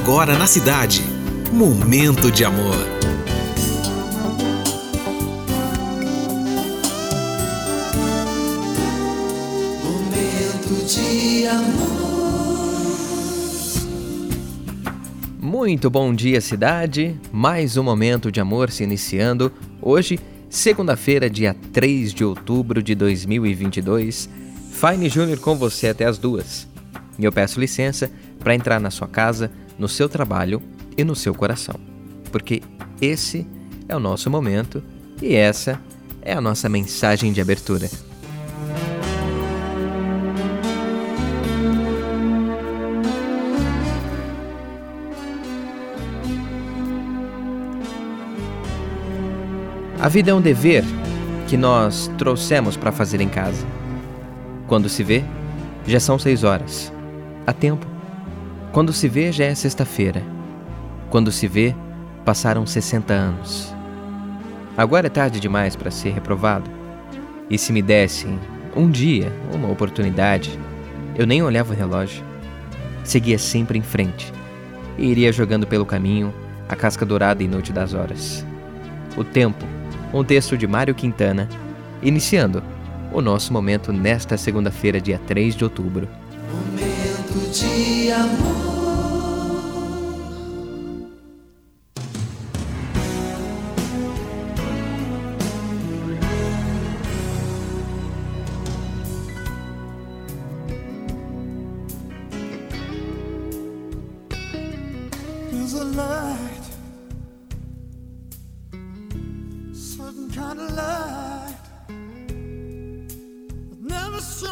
agora na cidade. Momento de amor. Momento de amor. Muito bom dia, cidade. Mais um momento de amor se iniciando. Hoje, segunda-feira, dia 3 de outubro de 2022. Fine Júnior com você até as duas. E eu peço licença para entrar na sua casa, no seu trabalho e no seu coração. Porque esse é o nosso momento e essa é a nossa mensagem de abertura. A vida é um dever que nós trouxemos para fazer em casa. Quando se vê, já são seis horas. Há tempo. Quando se vê, já é sexta-feira. Quando se vê, passaram 60 anos. Agora é tarde demais para ser reprovado. E se me dessem um dia, uma oportunidade, eu nem olhava o relógio. Seguia sempre em frente e iria jogando pelo caminho a casca dourada e noite das horas. O tempo, um texto de Mário Quintana, iniciando o nosso momento nesta segunda-feira, dia 3 de outubro. There's a light, certain kind of light, I've never seen.